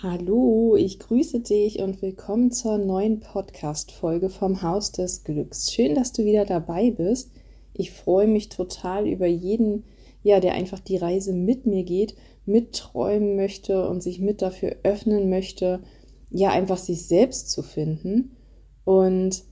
Hallo, ich grüße dich und willkommen zur neuen Podcast-Folge vom Haus des Glücks. Schön, dass du wieder dabei bist. Ich freue mich total über jeden, ja, der einfach die Reise mit mir geht mitträumen möchte und sich mit dafür öffnen möchte, ja, einfach sich selbst zu finden. Und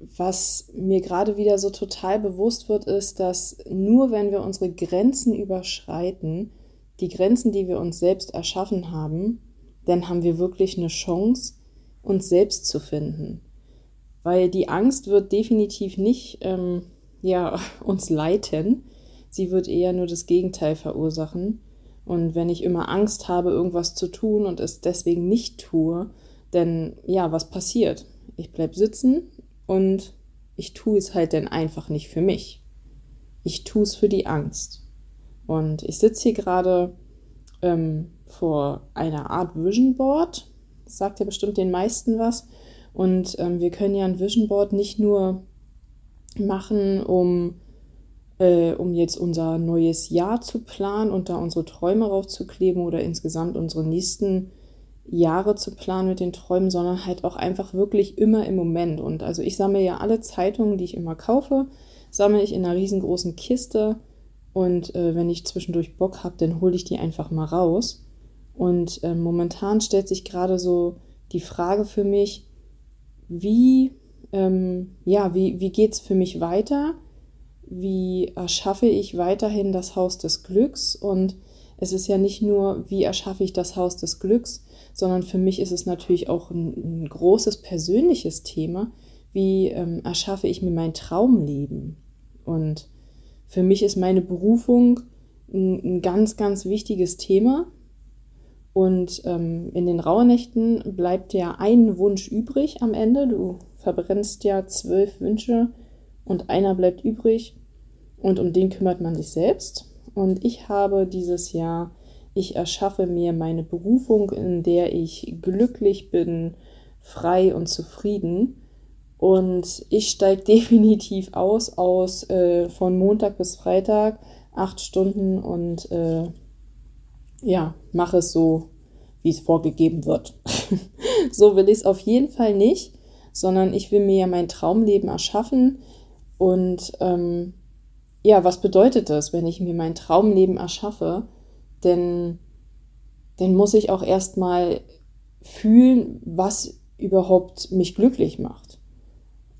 was mir gerade wieder so total bewusst wird, ist, dass nur wenn wir unsere Grenzen überschreiten, die Grenzen, die wir uns selbst erschaffen haben, dann haben wir wirklich eine Chance, uns selbst zu finden. Weil die Angst wird definitiv nicht ähm, ja, uns leiten, sie wird eher nur das Gegenteil verursachen. Und wenn ich immer Angst habe, irgendwas zu tun und es deswegen nicht tue, dann ja, was passiert? Ich bleibe sitzen und ich tue es halt dann einfach nicht für mich. Ich tue es für die Angst. Und ich sitze hier gerade ähm, vor einer Art Vision Board. Das sagt ja bestimmt den meisten was. Und ähm, wir können ja ein Vision Board nicht nur machen, um äh, um jetzt unser neues Jahr zu planen und da unsere Träume raufzukleben oder insgesamt unsere nächsten Jahre zu planen mit den Träumen, sondern halt auch einfach wirklich immer im Moment. Und also ich sammle ja alle Zeitungen, die ich immer kaufe, sammle ich in einer riesengroßen Kiste und äh, wenn ich zwischendurch Bock habe, dann hole ich die einfach mal raus. Und äh, momentan stellt sich gerade so die Frage für mich, wie, ähm, ja, wie, wie geht es für mich weiter? wie erschaffe ich weiterhin das Haus des Glücks und es ist ja nicht nur, wie erschaffe ich das Haus des Glücks, sondern für mich ist es natürlich auch ein, ein großes persönliches Thema, wie ähm, erschaffe ich mir mein Traumleben. Und für mich ist meine Berufung ein, ein ganz, ganz wichtiges Thema. Und ähm, in den Rauhnächten bleibt ja ein Wunsch übrig am Ende. Du verbrennst ja zwölf Wünsche und einer bleibt übrig und um den kümmert man sich selbst. Und ich habe dieses Jahr, ich erschaffe mir meine Berufung, in der ich glücklich bin, frei und zufrieden. Und ich steige definitiv aus, aus äh, von Montag bis Freitag, acht Stunden und äh, ja, mache es so, wie es vorgegeben wird. so will ich es auf jeden Fall nicht, sondern ich will mir ja mein Traumleben erschaffen und ähm, ja, was bedeutet das, wenn ich mir mein Traumleben erschaffe? Denn dann muss ich auch erstmal fühlen, was überhaupt mich glücklich macht.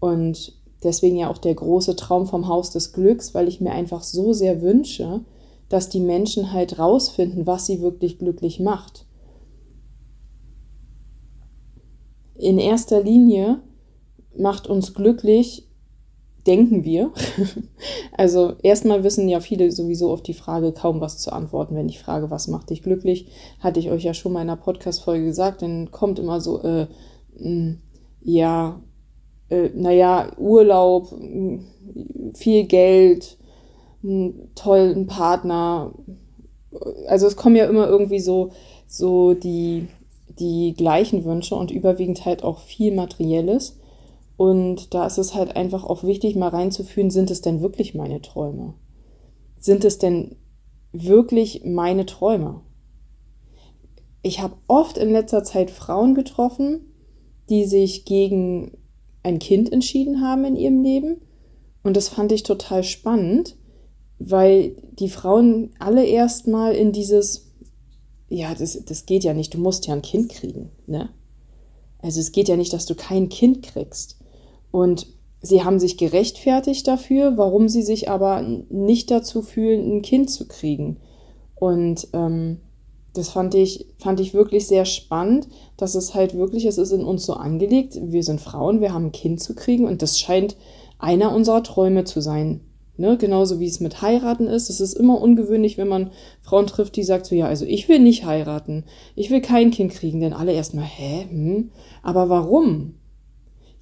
Und deswegen ja auch der große Traum vom Haus des Glücks, weil ich mir einfach so sehr wünsche, dass die Menschen halt rausfinden, was sie wirklich glücklich macht. In erster Linie macht uns glücklich, denken wir. also erstmal wissen ja viele sowieso auf die Frage kaum was zu antworten, wenn ich frage, was macht dich glücklich. Hatte ich euch ja schon mal in einer Podcast-Folge gesagt, dann kommt immer so, äh, mh, hm, ja, äh, naja, Urlaub, mh, hm, viel Geld, einen tollen Partner. Also es kommen ja immer irgendwie so, so die, die gleichen Wünsche und überwiegend halt auch viel Materielles. Und da ist es halt einfach auch wichtig, mal reinzufühlen, sind es denn wirklich meine Träume? Sind es denn wirklich meine Träume? Ich habe oft in letzter Zeit Frauen getroffen, die sich gegen ein Kind entschieden haben in ihrem Leben. Und das fand ich total spannend, weil die Frauen alle erstmal in dieses, ja, das, das geht ja nicht, du musst ja ein Kind kriegen, ne? Also es geht ja nicht, dass du kein Kind kriegst. Und sie haben sich gerechtfertigt dafür, warum sie sich aber nicht dazu fühlen, ein Kind zu kriegen. Und ähm, das fand ich, fand ich wirklich sehr spannend, dass es halt wirklich, es ist in uns so angelegt, wir sind Frauen, wir haben ein Kind zu kriegen und das scheint einer unserer Träume zu sein. Ne? Genauso wie es mit heiraten ist. Es ist immer ungewöhnlich, wenn man Frauen trifft, die sagt so, ja, also ich will nicht heiraten, ich will kein Kind kriegen, denn alle erstmal, hä, hm? aber warum?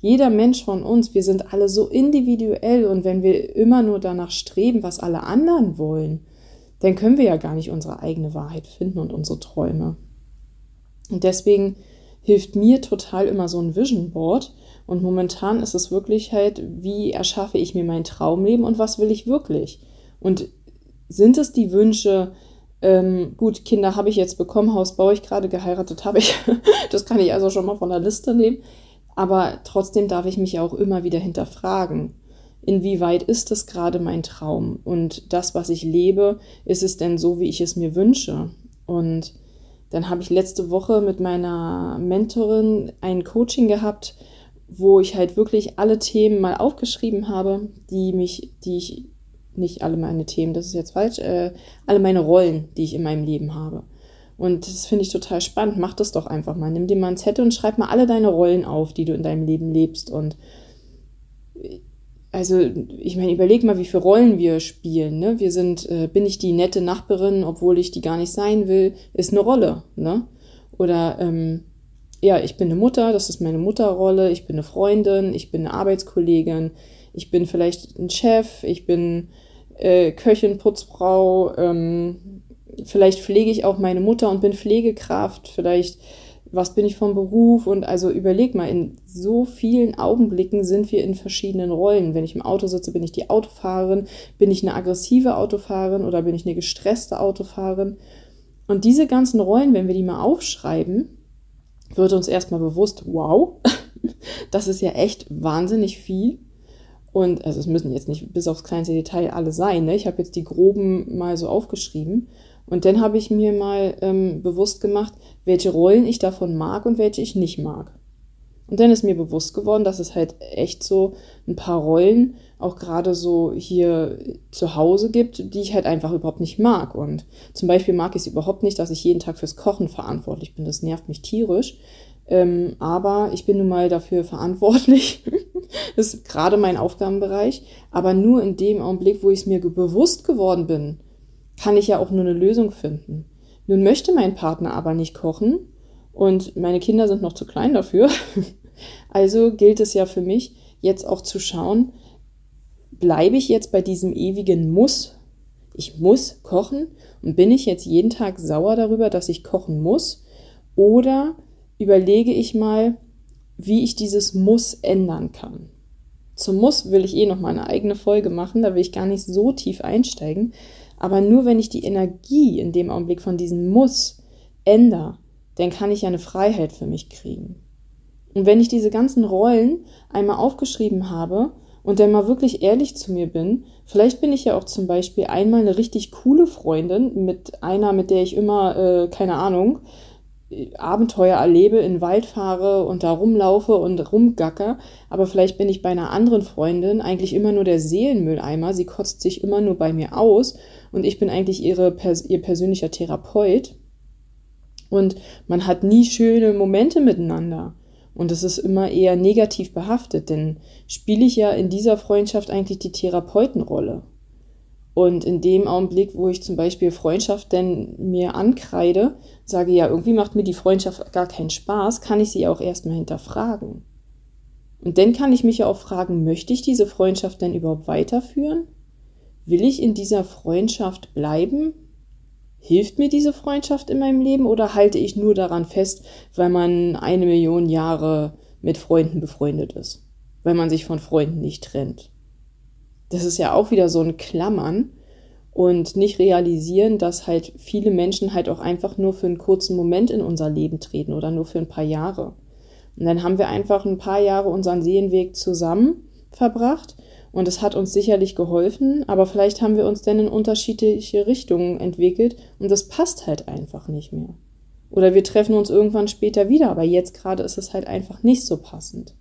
Jeder Mensch von uns, wir sind alle so individuell und wenn wir immer nur danach streben, was alle anderen wollen, dann können wir ja gar nicht unsere eigene Wahrheit finden und unsere Träume. Und deswegen hilft mir total immer so ein Vision Board. Und momentan ist es wirklich halt, wie erschaffe ich mir mein Traumleben und was will ich wirklich? Und sind es die Wünsche, ähm, gut, Kinder habe ich jetzt bekommen, Haus baue ich gerade, geheiratet habe ich. das kann ich also schon mal von der Liste nehmen. Aber trotzdem darf ich mich auch immer wieder hinterfragen inwieweit ist es gerade mein Traum und das, was ich lebe, ist es denn so, wie ich es mir wünsche? Und dann habe ich letzte Woche mit meiner Mentorin ein Coaching gehabt, wo ich halt wirklich alle Themen mal aufgeschrieben habe, die mich, die ich, nicht alle meine Themen, das ist jetzt falsch, äh, alle meine Rollen, die ich in meinem Leben habe. Und das finde ich total spannend. Mach das doch einfach mal. Nimm dir mal ein Zettel und schreib mal alle deine Rollen auf, die du in deinem Leben lebst. Und also ich meine, überleg mal, wie viele Rollen wir spielen. Ne? Wir sind, äh, bin ich die nette Nachbarin, obwohl ich die gar nicht sein will, ist eine Rolle. Ne? Oder ähm, ja, ich bin eine Mutter, das ist meine Mutterrolle, ich bin eine Freundin, ich bin eine Arbeitskollegin, ich bin vielleicht ein Chef, ich bin äh, Köchin, Putzfrau, ähm, vielleicht pflege ich auch meine Mutter und bin Pflegekraft, vielleicht was bin ich vom Beruf und also überleg mal, in so vielen Augenblicken sind wir in verschiedenen Rollen. Wenn ich im Auto sitze, bin ich die Autofahrerin, bin ich eine aggressive Autofahrerin oder bin ich eine gestresste Autofahrerin? Und diese ganzen Rollen, wenn wir die mal aufschreiben, wird uns erstmal bewusst, wow, das ist ja echt wahnsinnig viel. Und also es müssen jetzt nicht bis aufs kleinste Detail alle sein. Ne? Ich habe jetzt die groben mal so aufgeschrieben. Und dann habe ich mir mal ähm, bewusst gemacht, welche Rollen ich davon mag und welche ich nicht mag. Und dann ist mir bewusst geworden, dass es halt echt so ein paar Rollen auch gerade so hier zu Hause gibt, die ich halt einfach überhaupt nicht mag. Und zum Beispiel mag ich es überhaupt nicht, dass ich jeden Tag fürs Kochen verantwortlich bin. Das nervt mich tierisch. Ähm, aber ich bin nun mal dafür verantwortlich. das ist gerade mein Aufgabenbereich. Aber nur in dem Augenblick, wo ich es mir bewusst geworden bin, kann ich ja auch nur eine Lösung finden. Nun möchte mein Partner aber nicht kochen und meine Kinder sind noch zu klein dafür. Also gilt es ja für mich, jetzt auch zu schauen, bleibe ich jetzt bei diesem ewigen Muss? Ich muss kochen und bin ich jetzt jeden Tag sauer darüber, dass ich kochen muss? Oder überlege ich mal, wie ich dieses Muss ändern kann? Zum Muss will ich eh noch mal eine eigene Folge machen, da will ich gar nicht so tief einsteigen. Aber nur wenn ich die Energie in dem Augenblick von diesem Muss ändere, dann kann ich ja eine Freiheit für mich kriegen. Und wenn ich diese ganzen Rollen einmal aufgeschrieben habe und dann mal wirklich ehrlich zu mir bin, vielleicht bin ich ja auch zum Beispiel einmal eine richtig coole Freundin mit einer, mit der ich immer, äh, keine Ahnung, Abenteuer erlebe, in den Wald fahre und da rumlaufe und rumgacker, aber vielleicht bin ich bei einer anderen Freundin eigentlich immer nur der Seelenmülleimer, sie kotzt sich immer nur bei mir aus und ich bin eigentlich ihre, ihr persönlicher Therapeut. Und man hat nie schöne Momente miteinander und es ist immer eher negativ behaftet, denn spiele ich ja in dieser Freundschaft eigentlich die Therapeutenrolle. Und in dem Augenblick, wo ich zum Beispiel Freundschaft denn mir ankreide, sage, ja, irgendwie macht mir die Freundschaft gar keinen Spaß, kann ich sie auch erstmal hinterfragen. Und dann kann ich mich ja auch fragen, möchte ich diese Freundschaft denn überhaupt weiterführen? Will ich in dieser Freundschaft bleiben? Hilft mir diese Freundschaft in meinem Leben oder halte ich nur daran fest, weil man eine Million Jahre mit Freunden befreundet ist? Weil man sich von Freunden nicht trennt? das ist ja auch wieder so ein Klammern und nicht realisieren, dass halt viele Menschen halt auch einfach nur für einen kurzen Moment in unser Leben treten oder nur für ein paar Jahre. Und dann haben wir einfach ein paar Jahre unseren Seelenweg zusammen verbracht und es hat uns sicherlich geholfen, aber vielleicht haben wir uns dann in unterschiedliche Richtungen entwickelt und das passt halt einfach nicht mehr. Oder wir treffen uns irgendwann später wieder, aber jetzt gerade ist es halt einfach nicht so passend.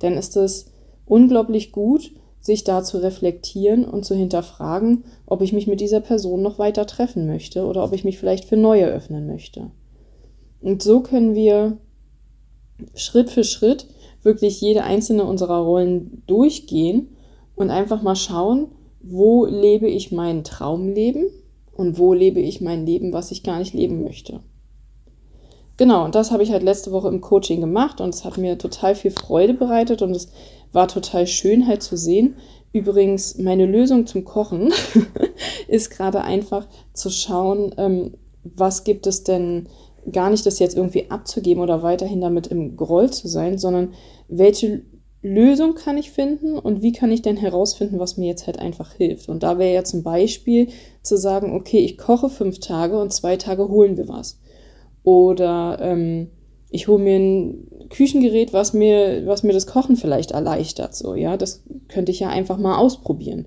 Dann ist es unglaublich gut, sich da zu reflektieren und zu hinterfragen, ob ich mich mit dieser Person noch weiter treffen möchte oder ob ich mich vielleicht für neue öffnen möchte. Und so können wir Schritt für Schritt wirklich jede einzelne unserer Rollen durchgehen und einfach mal schauen, wo lebe ich mein Traumleben und wo lebe ich mein Leben, was ich gar nicht leben möchte. Genau, und das habe ich halt letzte Woche im Coaching gemacht und es hat mir total viel Freude bereitet und es war total schön halt zu sehen. Übrigens, meine Lösung zum Kochen ist gerade einfach zu schauen, ähm, was gibt es denn, gar nicht das jetzt irgendwie abzugeben oder weiterhin damit im Groll zu sein, sondern welche Lösung kann ich finden und wie kann ich denn herausfinden, was mir jetzt halt einfach hilft. Und da wäre ja zum Beispiel zu sagen, okay, ich koche fünf Tage und zwei Tage holen wir was. Oder ähm, ich hole mir ein Küchengerät, was mir, was mir das Kochen vielleicht erleichtert. So, ja, das könnte ich ja einfach mal ausprobieren.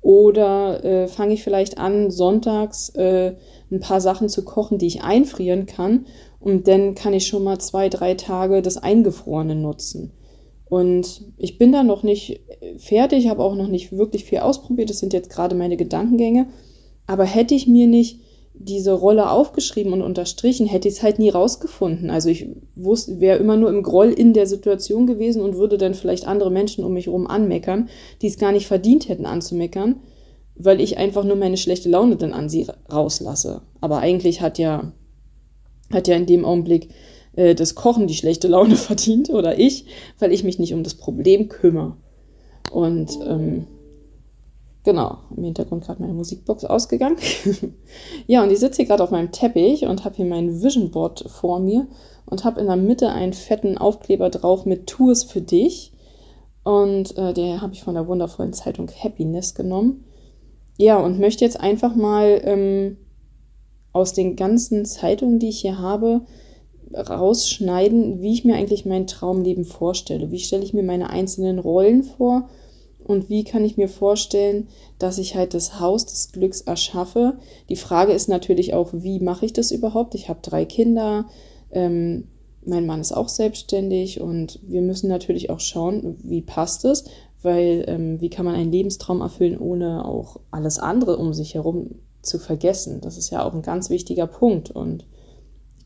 Oder äh, fange ich vielleicht an, sonntags äh, ein paar Sachen zu kochen, die ich einfrieren kann. Und dann kann ich schon mal zwei, drei Tage das Eingefrorene nutzen. Und ich bin da noch nicht fertig, habe auch noch nicht wirklich viel ausprobiert. Das sind jetzt gerade meine Gedankengänge. Aber hätte ich mir nicht diese Rolle aufgeschrieben und unterstrichen, hätte ich es halt nie rausgefunden. Also ich wusste, wäre immer nur im Groll in der Situation gewesen und würde dann vielleicht andere Menschen um mich herum anmeckern, die es gar nicht verdient hätten anzumeckern, weil ich einfach nur meine schlechte Laune dann an sie rauslasse. Aber eigentlich hat ja, hat ja in dem Augenblick äh, das Kochen die schlechte Laune verdient oder ich, weil ich mich nicht um das Problem kümmere. Und ähm, Genau, im Hintergrund gerade meine Musikbox ausgegangen. ja, und ich sitze hier gerade auf meinem Teppich und habe hier mein Vision Board vor mir und habe in der Mitte einen fetten Aufkleber drauf mit Tours für dich. Und äh, der habe ich von der wundervollen Zeitung Happiness genommen. Ja, und möchte jetzt einfach mal ähm, aus den ganzen Zeitungen, die ich hier habe, rausschneiden, wie ich mir eigentlich mein Traumleben vorstelle. Wie stelle ich mir meine einzelnen Rollen vor und wie kann ich mir vorstellen, dass ich halt das Haus des Glücks erschaffe. Die Frage ist natürlich auch, wie mache ich das überhaupt? Ich habe drei Kinder, ähm, mein Mann ist auch selbstständig und wir müssen natürlich auch schauen, wie passt es, weil ähm, wie kann man einen Lebenstraum erfüllen, ohne auch alles andere um sich herum zu vergessen. Das ist ja auch ein ganz wichtiger Punkt und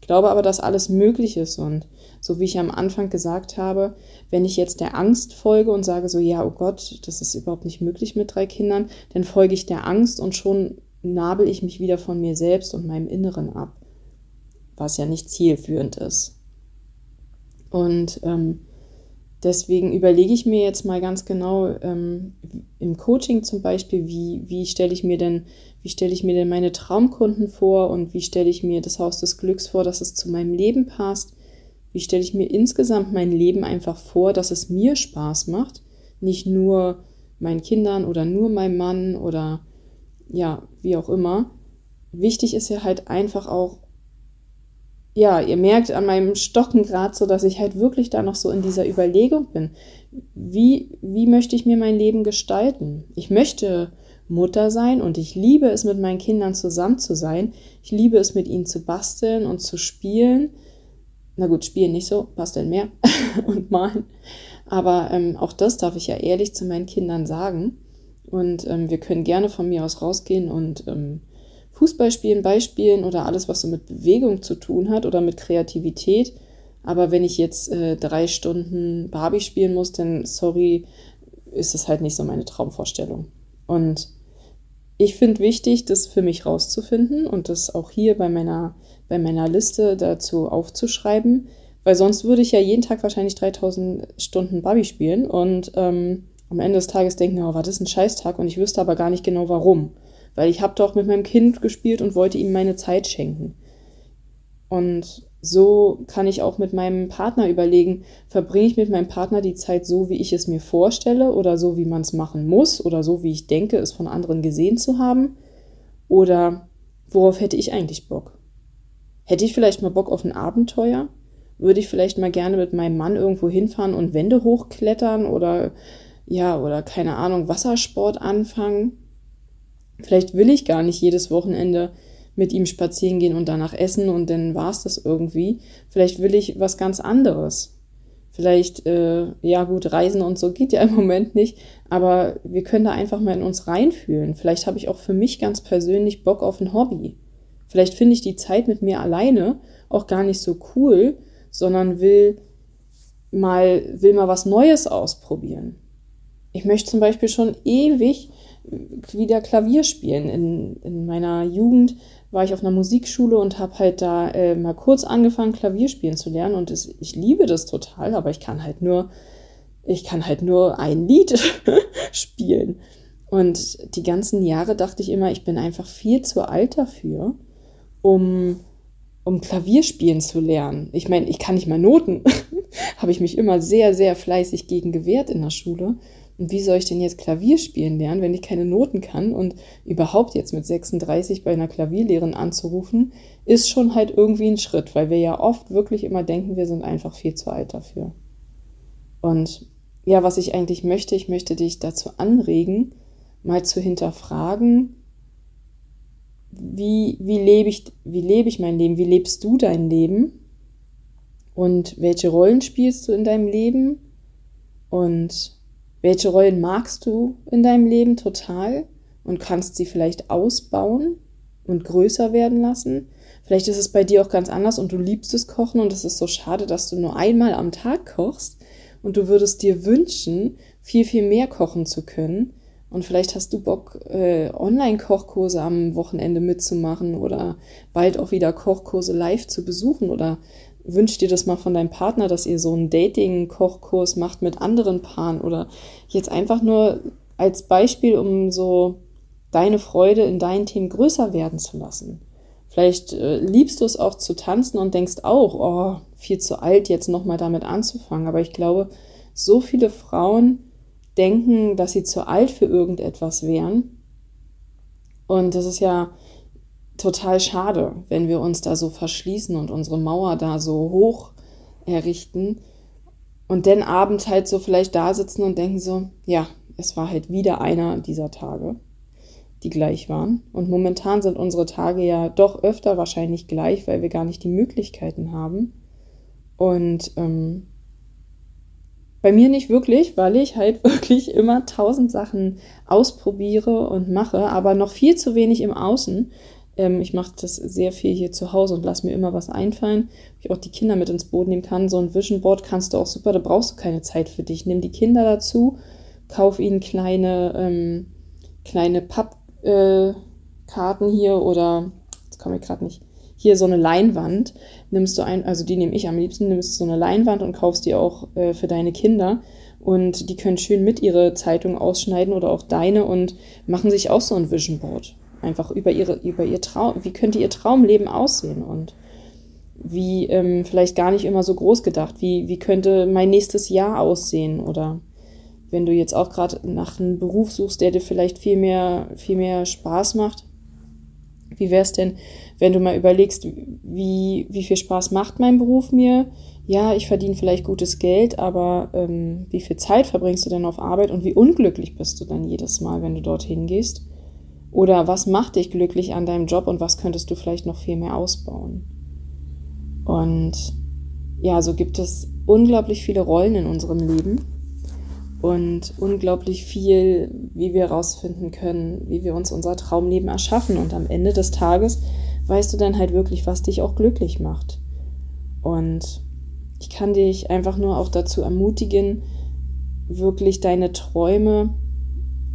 glaube aber, dass alles möglich ist. Und so wie ich am Anfang gesagt habe, wenn ich jetzt der Angst folge und sage so, ja, oh Gott, das ist überhaupt nicht möglich mit drei Kindern, dann folge ich der Angst und schon nabel ich mich wieder von mir selbst und meinem Inneren ab, was ja nicht zielführend ist. Und ähm, deswegen überlege ich mir jetzt mal ganz genau ähm, im Coaching zum Beispiel, wie, wie stelle ich mir denn wie stelle ich mir denn meine Traumkunden vor und wie stelle ich mir das Haus des Glücks vor, dass es zu meinem Leben passt? Wie stelle ich mir insgesamt mein Leben einfach vor, dass es mir Spaß macht, nicht nur meinen Kindern oder nur meinem Mann oder ja, wie auch immer. Wichtig ist ja halt einfach auch, ja, ihr merkt an meinem Stocken gerade so, dass ich halt wirklich da noch so in dieser Überlegung bin. Wie, wie möchte ich mir mein Leben gestalten? Ich möchte Mutter sein und ich liebe es, mit meinen Kindern zusammen zu sein. Ich liebe es, mit ihnen zu basteln und zu spielen. Na gut, spielen nicht so, basteln mehr und malen. Aber ähm, auch das darf ich ja ehrlich zu meinen Kindern sagen. Und ähm, wir können gerne von mir aus rausgehen und ähm, Fußball spielen, Beispielen oder alles, was so mit Bewegung zu tun hat oder mit Kreativität. Aber wenn ich jetzt äh, drei Stunden Barbie spielen muss, dann sorry, ist es halt nicht so meine Traumvorstellung. Und ich finde wichtig, das für mich rauszufinden und das auch hier bei meiner, bei meiner Liste dazu aufzuschreiben, weil sonst würde ich ja jeden Tag wahrscheinlich 3000 Stunden Barbie spielen und ähm, am Ende des Tages denken, oh, war das ein Scheißtag und ich wüsste aber gar nicht genau warum. Weil ich habe doch mit meinem Kind gespielt und wollte ihm meine Zeit schenken. Und so kann ich auch mit meinem Partner überlegen, verbringe ich mit meinem Partner die Zeit so, wie ich es mir vorstelle oder so, wie man es machen muss oder so, wie ich denke, es von anderen gesehen zu haben? Oder worauf hätte ich eigentlich Bock? Hätte ich vielleicht mal Bock auf ein Abenteuer? Würde ich vielleicht mal gerne mit meinem Mann irgendwo hinfahren und Wände hochklettern oder ja, oder keine Ahnung, Wassersport anfangen? Vielleicht will ich gar nicht jedes Wochenende mit ihm spazieren gehen und danach essen und dann war es das irgendwie. Vielleicht will ich was ganz anderes. Vielleicht, äh, ja gut, Reisen und so geht ja im Moment nicht, aber wir können da einfach mal in uns reinfühlen. Vielleicht habe ich auch für mich ganz persönlich Bock auf ein Hobby. Vielleicht finde ich die Zeit mit mir alleine auch gar nicht so cool, sondern will mal, will mal was Neues ausprobieren. Ich möchte zum Beispiel schon ewig wieder Klavier spielen. In, in meiner Jugend war ich auf einer Musikschule und habe halt da äh, mal kurz angefangen, Klavier spielen zu lernen. Und es, ich liebe das total, aber ich kann halt nur, ich kann halt nur ein Lied spielen. Und die ganzen Jahre dachte ich immer, ich bin einfach viel zu alt dafür, um, um Klavier spielen zu lernen. Ich meine, ich kann nicht mal Noten. Habe ich mich immer sehr, sehr fleißig gegen gewehrt in der Schule. Und wie soll ich denn jetzt Klavier spielen lernen, wenn ich keine Noten kann? Und überhaupt jetzt mit 36 bei einer Klavierlehrerin anzurufen, ist schon halt irgendwie ein Schritt, weil wir ja oft wirklich immer denken, wir sind einfach viel zu alt dafür. Und ja, was ich eigentlich möchte, ich möchte dich dazu anregen, mal zu hinterfragen, wie, wie, lebe ich, wie lebe ich mein Leben, wie lebst du dein Leben und welche Rollen spielst du in deinem Leben und welche Rollen magst du in deinem Leben total und kannst sie vielleicht ausbauen und größer werden lassen. Vielleicht ist es bei dir auch ganz anders und du liebst es kochen und es ist so schade, dass du nur einmal am Tag kochst und du würdest dir wünschen, viel, viel mehr kochen zu können. Und vielleicht hast du Bock, äh, Online-Kochkurse am Wochenende mitzumachen oder bald auch wieder Kochkurse live zu besuchen oder wünsch dir das mal von deinem Partner, dass ihr so einen Dating-Kochkurs macht mit anderen Paaren oder jetzt einfach nur als Beispiel, um so deine Freude in deinen Themen größer werden zu lassen. Vielleicht äh, liebst du es auch zu tanzen und denkst auch, oh, viel zu alt, jetzt nochmal damit anzufangen. Aber ich glaube, so viele Frauen denken, dass sie zu alt für irgendetwas wären. Und das ist ja total schade, wenn wir uns da so verschließen und unsere Mauer da so hoch errichten und dann abends halt so vielleicht da sitzen und denken so, ja, es war halt wieder einer dieser Tage, die gleich waren. Und momentan sind unsere Tage ja doch öfter wahrscheinlich gleich, weil wir gar nicht die Möglichkeiten haben. Und ähm, bei mir nicht wirklich, weil ich halt wirklich immer tausend Sachen ausprobiere und mache, aber noch viel zu wenig im Außen. Ähm, ich mache das sehr viel hier zu Hause und lasse mir immer was einfallen, wie ich auch die Kinder mit ins Boot nehmen kann. So ein Vision Board kannst du auch super, da brauchst du keine Zeit für dich. Nimm die Kinder dazu, kauf ihnen kleine, ähm, kleine Pappkarten äh, hier oder, jetzt komme ich gerade nicht, hier so eine Leinwand, nimmst du ein, also die nehme ich am liebsten, nimmst so eine Leinwand und kaufst die auch äh, für deine Kinder. Und die können schön mit ihre Zeitung ausschneiden oder auch deine und machen sich auch so ein Vision Board einfach über ihre, über ihr Traum, wie könnte ihr Traumleben aussehen und wie ähm, vielleicht gar nicht immer so groß gedacht, wie, wie könnte mein nächstes Jahr aussehen oder wenn du jetzt auch gerade nach einem Beruf suchst, der dir vielleicht viel mehr, viel mehr Spaß macht, wie wäre es denn, wenn du mal überlegst, wie, wie viel Spaß macht mein Beruf mir? Ja, ich verdiene vielleicht gutes Geld, aber ähm, wie viel Zeit verbringst du denn auf Arbeit und wie unglücklich bist du dann jedes Mal, wenn du dorthin gehst? Oder was macht dich glücklich an deinem Job und was könntest du vielleicht noch viel mehr ausbauen? Und ja, so gibt es unglaublich viele Rollen in unserem Leben und unglaublich viel, wie wir herausfinden können, wie wir uns unser Traumleben erschaffen. Und am Ende des Tages weißt du dann halt wirklich, was dich auch glücklich macht. Und ich kann dich einfach nur auch dazu ermutigen, wirklich deine Träume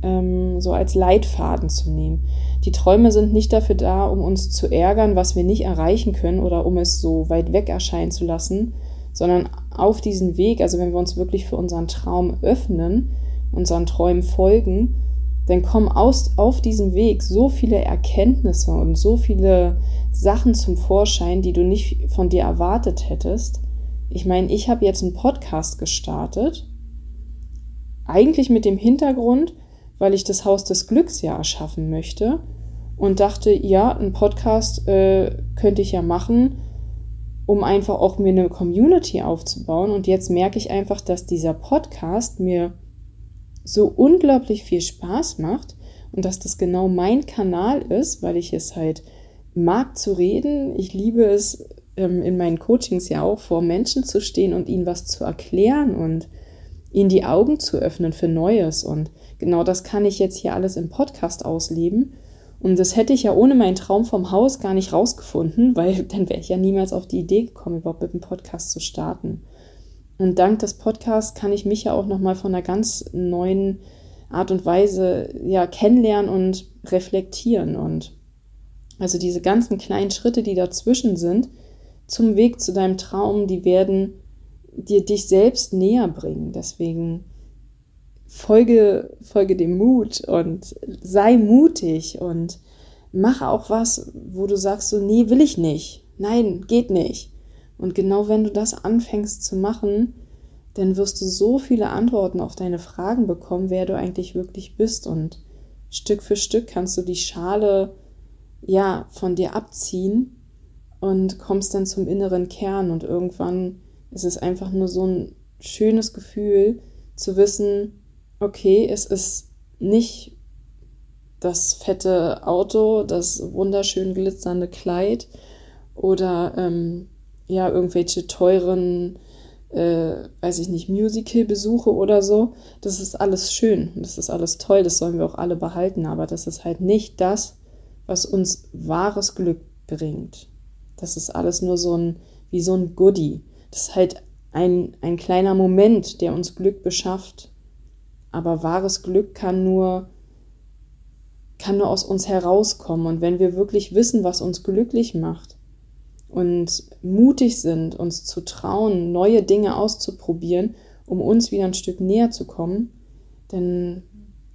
ähm, so als Leitfaden zu nehmen. Die Träume sind nicht dafür da, um uns zu ärgern, was wir nicht erreichen können oder um es so weit weg erscheinen zu lassen, sondern auf diesen Weg, also wenn wir uns wirklich für unseren Traum öffnen, unseren Träumen folgen, dann kommen aus, auf diesem Weg so viele Erkenntnisse und so viele Sachen zum Vorschein, die du nicht von dir erwartet hättest. Ich meine, ich habe jetzt einen Podcast gestartet, eigentlich mit dem Hintergrund, weil ich das Haus des Glücks ja erschaffen möchte und dachte, ja, ein Podcast äh, könnte ich ja machen, um einfach auch mir eine Community aufzubauen. Und jetzt merke ich einfach, dass dieser Podcast mir so unglaublich viel Spaß macht und dass das genau mein Kanal ist, weil ich es halt mag zu reden. Ich liebe es, ähm, in meinen Coachings ja auch, vor Menschen zu stehen und ihnen was zu erklären und ihnen die Augen zu öffnen für Neues. Und genau das kann ich jetzt hier alles im Podcast ausleben. Und das hätte ich ja ohne meinen Traum vom Haus gar nicht rausgefunden, weil dann wäre ich ja niemals auf die Idee gekommen, überhaupt mit dem Podcast zu starten. Und dank des Podcasts kann ich mich ja auch nochmal von einer ganz neuen Art und Weise ja kennenlernen und reflektieren. Und also diese ganzen kleinen Schritte, die dazwischen sind, zum Weg zu deinem Traum, die werden dir dich selbst näher bringen. Deswegen folge, folge dem Mut und sei mutig und mach auch was, wo du sagst so, nee, will ich nicht. Nein, geht nicht. Und genau wenn du das anfängst zu machen, dann wirst du so viele Antworten auf deine Fragen bekommen, wer du eigentlich wirklich bist. Und Stück für Stück kannst du die Schale ja von dir abziehen und kommst dann zum inneren Kern. Und irgendwann ist es einfach nur so ein schönes Gefühl zu wissen, okay, es ist nicht das fette Auto, das wunderschön glitzernde Kleid oder ähm, ja, irgendwelche teuren, äh, weiß ich nicht, Musical-Besuche oder so. Das ist alles schön, das ist alles toll, das sollen wir auch alle behalten, aber das ist halt nicht das, was uns wahres Glück bringt. Das ist alles nur so ein, wie so ein Goodie. Das ist halt ein, ein kleiner Moment, der uns Glück beschafft. Aber wahres Glück kann nur, kann nur aus uns herauskommen. Und wenn wir wirklich wissen, was uns glücklich macht und mutig sind, uns zu trauen, neue Dinge auszuprobieren, um uns wieder ein Stück näher zu kommen, dann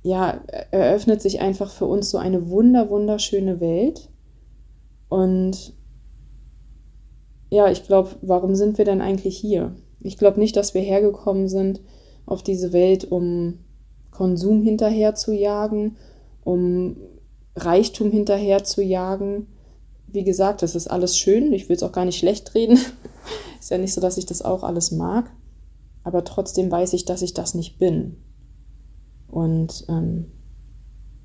ja, eröffnet sich einfach für uns so eine wunder, wunderschöne Welt. Und ja, ich glaube, warum sind wir denn eigentlich hier? Ich glaube nicht, dass wir hergekommen sind auf diese Welt, um Konsum hinterher zu jagen, um Reichtum hinterher zu jagen. Wie gesagt, das ist alles schön. Ich will es auch gar nicht schlecht reden. ist ja nicht so, dass ich das auch alles mag. Aber trotzdem weiß ich, dass ich das nicht bin. Und ähm,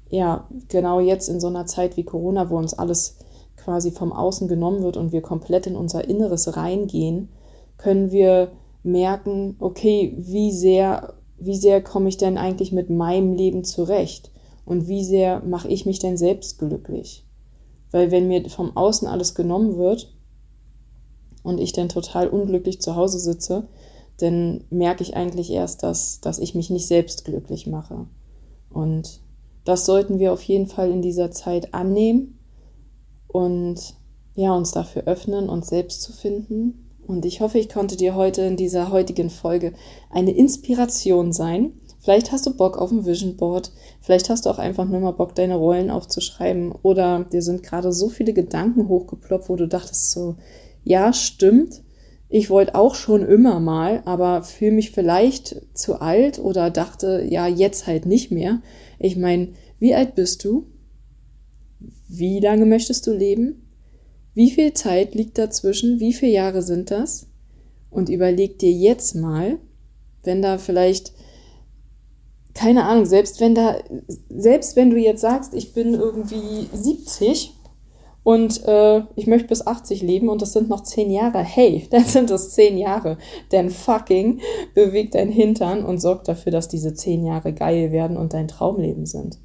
ja, genau jetzt in so einer Zeit wie Corona, wo uns alles quasi vom Außen genommen wird und wir komplett in unser Inneres reingehen, können wir merken, okay, wie sehr wie sehr komme ich denn eigentlich mit meinem Leben zurecht? Und wie sehr mache ich mich denn selbst glücklich? Weil wenn mir vom Außen alles genommen wird und ich dann total unglücklich zu Hause sitze, dann merke ich eigentlich erst, dass, dass ich mich nicht selbst glücklich mache. Und das sollten wir auf jeden Fall in dieser Zeit annehmen und ja, uns dafür öffnen, uns selbst zu finden und ich hoffe, ich konnte dir heute in dieser heutigen Folge eine Inspiration sein. Vielleicht hast du Bock auf ein Vision Board. Vielleicht hast du auch einfach nur mal Bock, deine Rollen aufzuschreiben. Oder dir sind gerade so viele Gedanken hochgeploppt, wo du dachtest so, ja, stimmt. Ich wollte auch schon immer mal, aber fühle mich vielleicht zu alt oder dachte, ja, jetzt halt nicht mehr. Ich meine, wie alt bist du? Wie lange möchtest du leben? Wie viel Zeit liegt dazwischen? Wie viele Jahre sind das? Und überleg dir jetzt mal, wenn da vielleicht, keine Ahnung, selbst wenn da, selbst wenn du jetzt sagst, ich bin irgendwie 70 und äh, ich möchte bis 80 leben und das sind noch 10 Jahre, hey, dann sind das 10 Jahre. Denn fucking bewegt dein Hintern und sorgt dafür, dass diese 10 Jahre geil werden und dein Traumleben sind.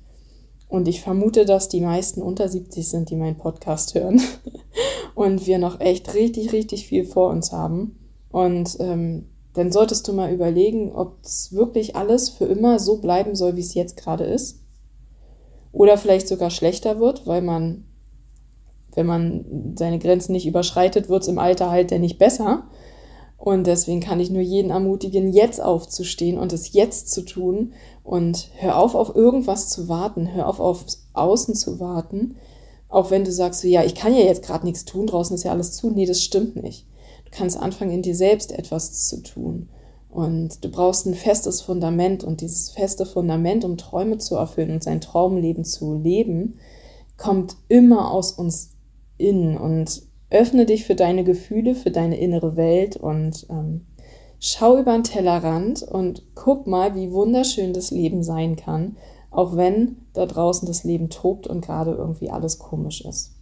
Und ich vermute, dass die meisten unter 70 sind, die meinen Podcast hören. Und wir noch echt richtig, richtig viel vor uns haben. Und ähm, dann solltest du mal überlegen, ob es wirklich alles für immer so bleiben soll, wie es jetzt gerade ist. Oder vielleicht sogar schlechter wird, weil man, wenn man seine Grenzen nicht überschreitet, wird es im Alter halt dann nicht besser. Und deswegen kann ich nur jeden ermutigen, jetzt aufzustehen und es jetzt zu tun. Und hör auf, auf irgendwas zu warten. Hör auf, aufs Außen zu warten. Auch wenn du sagst, so, ja, ich kann ja jetzt gerade nichts tun, draußen ist ja alles zu. Nee, das stimmt nicht. Du kannst anfangen, in dir selbst etwas zu tun. Und du brauchst ein festes Fundament. Und dieses feste Fundament, um Träume zu erfüllen und sein Traumleben zu leben, kommt immer aus uns innen. Und öffne dich für deine Gefühle, für deine innere Welt und ähm, schau über den Tellerrand und guck mal, wie wunderschön das Leben sein kann, auch wenn da draußen das Leben tobt und gerade irgendwie alles komisch ist.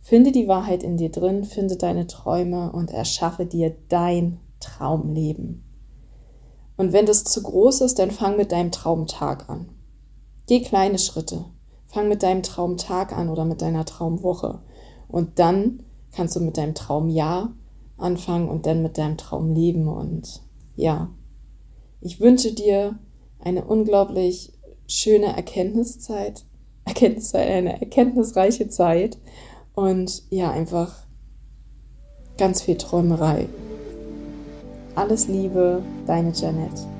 Finde die Wahrheit in dir drin, finde deine Träume und erschaffe dir dein Traumleben. Und wenn das zu groß ist, dann fang mit deinem Traumtag an. Geh kleine Schritte. Fang mit deinem Traumtag an oder mit deiner Traumwoche. Und dann kannst du mit deinem Traumjahr anfangen und dann mit deinem Traumleben. Und ja, ich wünsche dir eine unglaublich schöne Erkenntniszeit, Erkenntniszeit, eine erkenntnisreiche Zeit und ja, einfach ganz viel Träumerei. Alles Liebe, deine Janette.